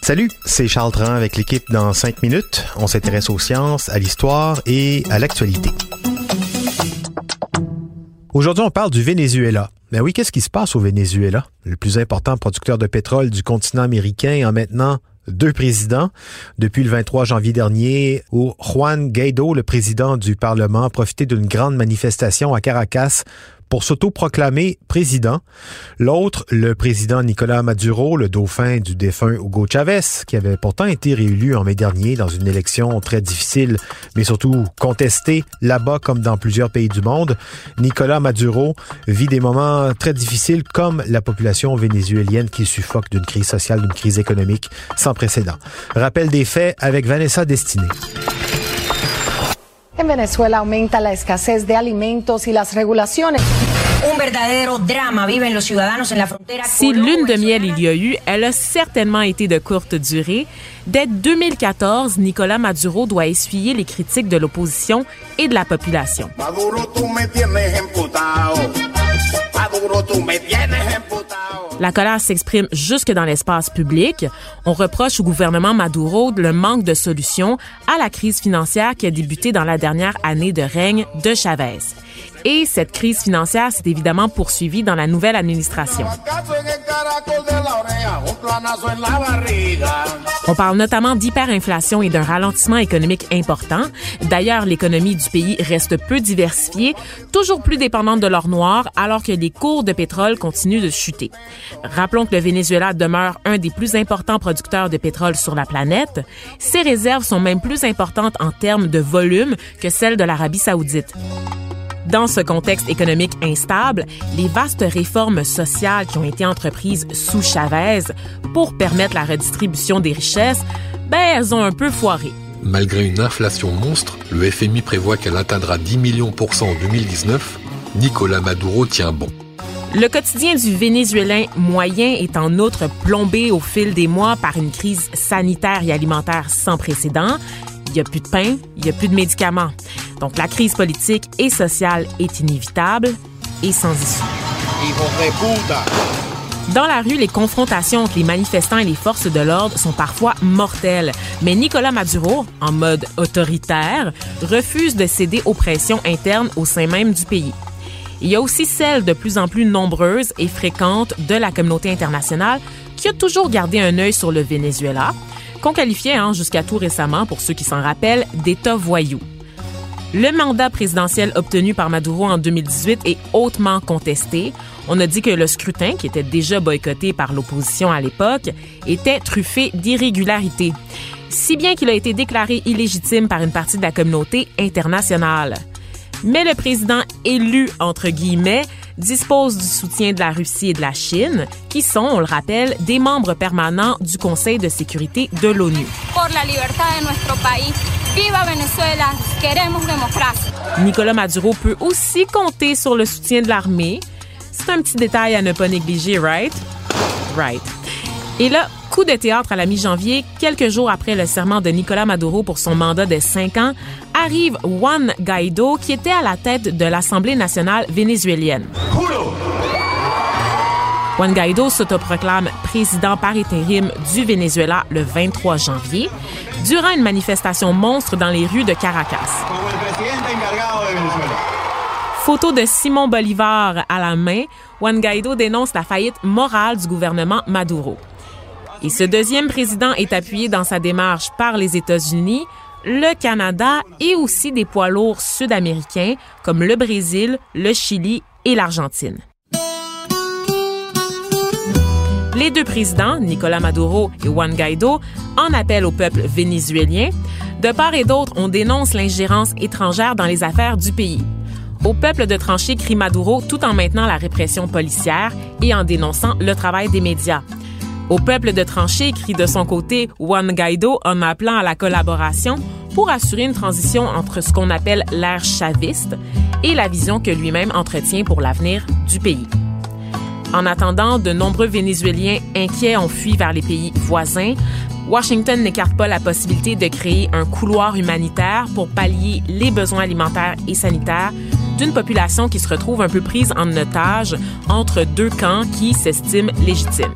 Salut, c'est Charles Tran avec l'équipe dans 5 minutes. On s'intéresse aux sciences, à l'histoire et à l'actualité. Aujourd'hui, on parle du Venezuela. Mais oui, qu'est-ce qui se passe au Venezuela? Le plus important producteur de pétrole du continent américain a maintenant deux présidents. Depuis le 23 janvier dernier, où Juan Guaido, le président du Parlement, a profité d'une grande manifestation à Caracas pour s'auto-proclamer président. L'autre, le président Nicolas Maduro, le dauphin du défunt Hugo Chavez, qui avait pourtant été réélu en mai dernier dans une élection très difficile, mais surtout contestée là-bas comme dans plusieurs pays du monde. Nicolas Maduro vit des moments très difficiles comme la population vénézuélienne qui suffoque d'une crise sociale, d'une crise économique sans précédent. Rappel des faits avec Vanessa Destiné. En Venezuela aumenta la escasez de alimentos y las regulaciones. Un verdadero drama viven los ciudadanos en la frontera. Si lune de miel il y a eu, elle a certainement été de courte durée. Dès 2014, Nicolas Maduro doit essuyer les critiques de l'opposition et de la population. Maduro, tú me tienes emputado. Maduro, tú me tienes emputado. La colère s'exprime jusque dans l'espace public. On reproche au gouvernement Maduro le manque de solutions à la crise financière qui a débuté dans la dernière année de règne de Chavez. Et cette crise financière s'est évidemment poursuivie dans la nouvelle administration. On parle notamment d'hyperinflation et d'un ralentissement économique important. D'ailleurs, l'économie du pays reste peu diversifiée, toujours plus dépendante de l'or noir, alors que les cours de pétrole continuent de chuter. Rappelons que le Venezuela demeure un des plus importants producteurs de pétrole sur la planète. Ses réserves sont même plus importantes en termes de volume que celles de l'Arabie saoudite. Dans ce contexte économique instable, les vastes réformes sociales qui ont été entreprises sous Chavez pour permettre la redistribution des richesses, ben, elles ont un peu foiré. Malgré une inflation monstre, le FMI prévoit qu'elle atteindra 10 millions pour cent en 2019. Nicolas Maduro tient bon. Le quotidien du Vénézuélien moyen est en outre plombé au fil des mois par une crise sanitaire et alimentaire sans précédent. Il n'y a plus de pain, il n'y a plus de médicaments. Donc la crise politique et sociale est inévitable et sans issue. Dans la rue, les confrontations entre les manifestants et les forces de l'ordre sont parfois mortelles. Mais Nicolas Maduro, en mode autoritaire, refuse de céder aux pressions internes au sein même du pays. Il y a aussi celle de plus en plus nombreuse et fréquente de la communauté internationale qui a toujours gardé un œil sur le Venezuela, qu'on qualifiait hein, jusqu'à tout récemment, pour ceux qui s'en rappellent, d'État voyou. Le mandat présidentiel obtenu par Maduro en 2018 est hautement contesté. On a dit que le scrutin, qui était déjà boycotté par l'opposition à l'époque, était truffé d'irrégularités, si bien qu'il a été déclaré illégitime par une partie de la communauté internationale. Mais le président élu, entre guillemets, dispose du soutien de la Russie et de la Chine, qui sont, on le rappelle, des membres permanents du Conseil de sécurité de l'ONU. Nicolas Maduro peut aussi compter sur le soutien de l'armée. C'est un petit détail à ne pas négliger, right? Right. Et là, coup de théâtre à la mi-janvier, quelques jours après le serment de Nicolas Maduro pour son mandat de cinq ans, arrive Juan Guaido, qui était à la tête de l'Assemblée nationale vénézuélienne. Juan Guaido s'autoproclame président par intérim du Venezuela le 23 janvier, durant une manifestation monstre dans les rues de Caracas. Photo de Simon Bolivar à la main, Juan Guaido dénonce la faillite morale du gouvernement Maduro. Et ce deuxième président est appuyé dans sa démarche par les États-Unis, le Canada et aussi des poids lourds sud-américains comme le Brésil, le Chili et l'Argentine. Les deux présidents, Nicolas Maduro et Juan Guaido, en appellent au peuple vénézuélien. De part et d'autre, on dénonce l'ingérence étrangère dans les affaires du pays. Au peuple de trancher crie Maduro tout en maintenant la répression policière et en dénonçant le travail des médias. Au peuple de trancher crie de son côté Juan Guaido en appelant à la collaboration pour assurer une transition entre ce qu'on appelle l'ère chaviste et la vision que lui-même entretient pour l'avenir du pays. En attendant, de nombreux Vénézuéliens inquiets ont fui vers les pays voisins. Washington n'écarte pas la possibilité de créer un couloir humanitaire pour pallier les besoins alimentaires et sanitaires d'une population qui se retrouve un peu prise en otage entre deux camps qui s'estiment légitimes.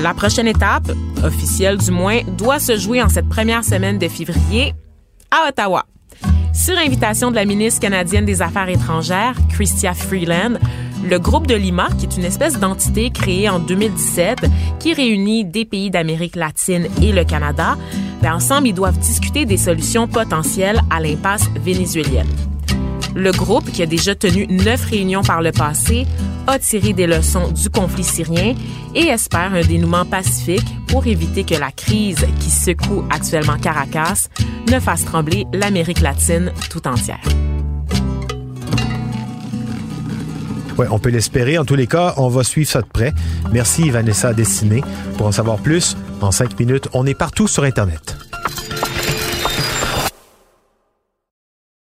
La prochaine étape, officielle du moins, doit se jouer en cette première semaine de février à Ottawa. Sur invitation de la ministre canadienne des Affaires étrangères, Chrystia Freeland, le groupe de Lima, qui est une espèce d'entité créée en 2017 qui réunit des pays d'Amérique latine et le Canada, ben ensemble, ils doivent discuter des solutions potentielles à l'impasse vénézuélienne. Le groupe, qui a déjà tenu neuf réunions par le passé, a tiré des leçons du conflit syrien et espère un dénouement pacifique pour éviter que la crise qui secoue actuellement Caracas ne fasse trembler l'Amérique latine tout entière. Oui, on peut l'espérer. En tous les cas, on va suivre ça de près. Merci Vanessa Destiné. Pour en savoir plus, en cinq minutes, on est partout sur Internet.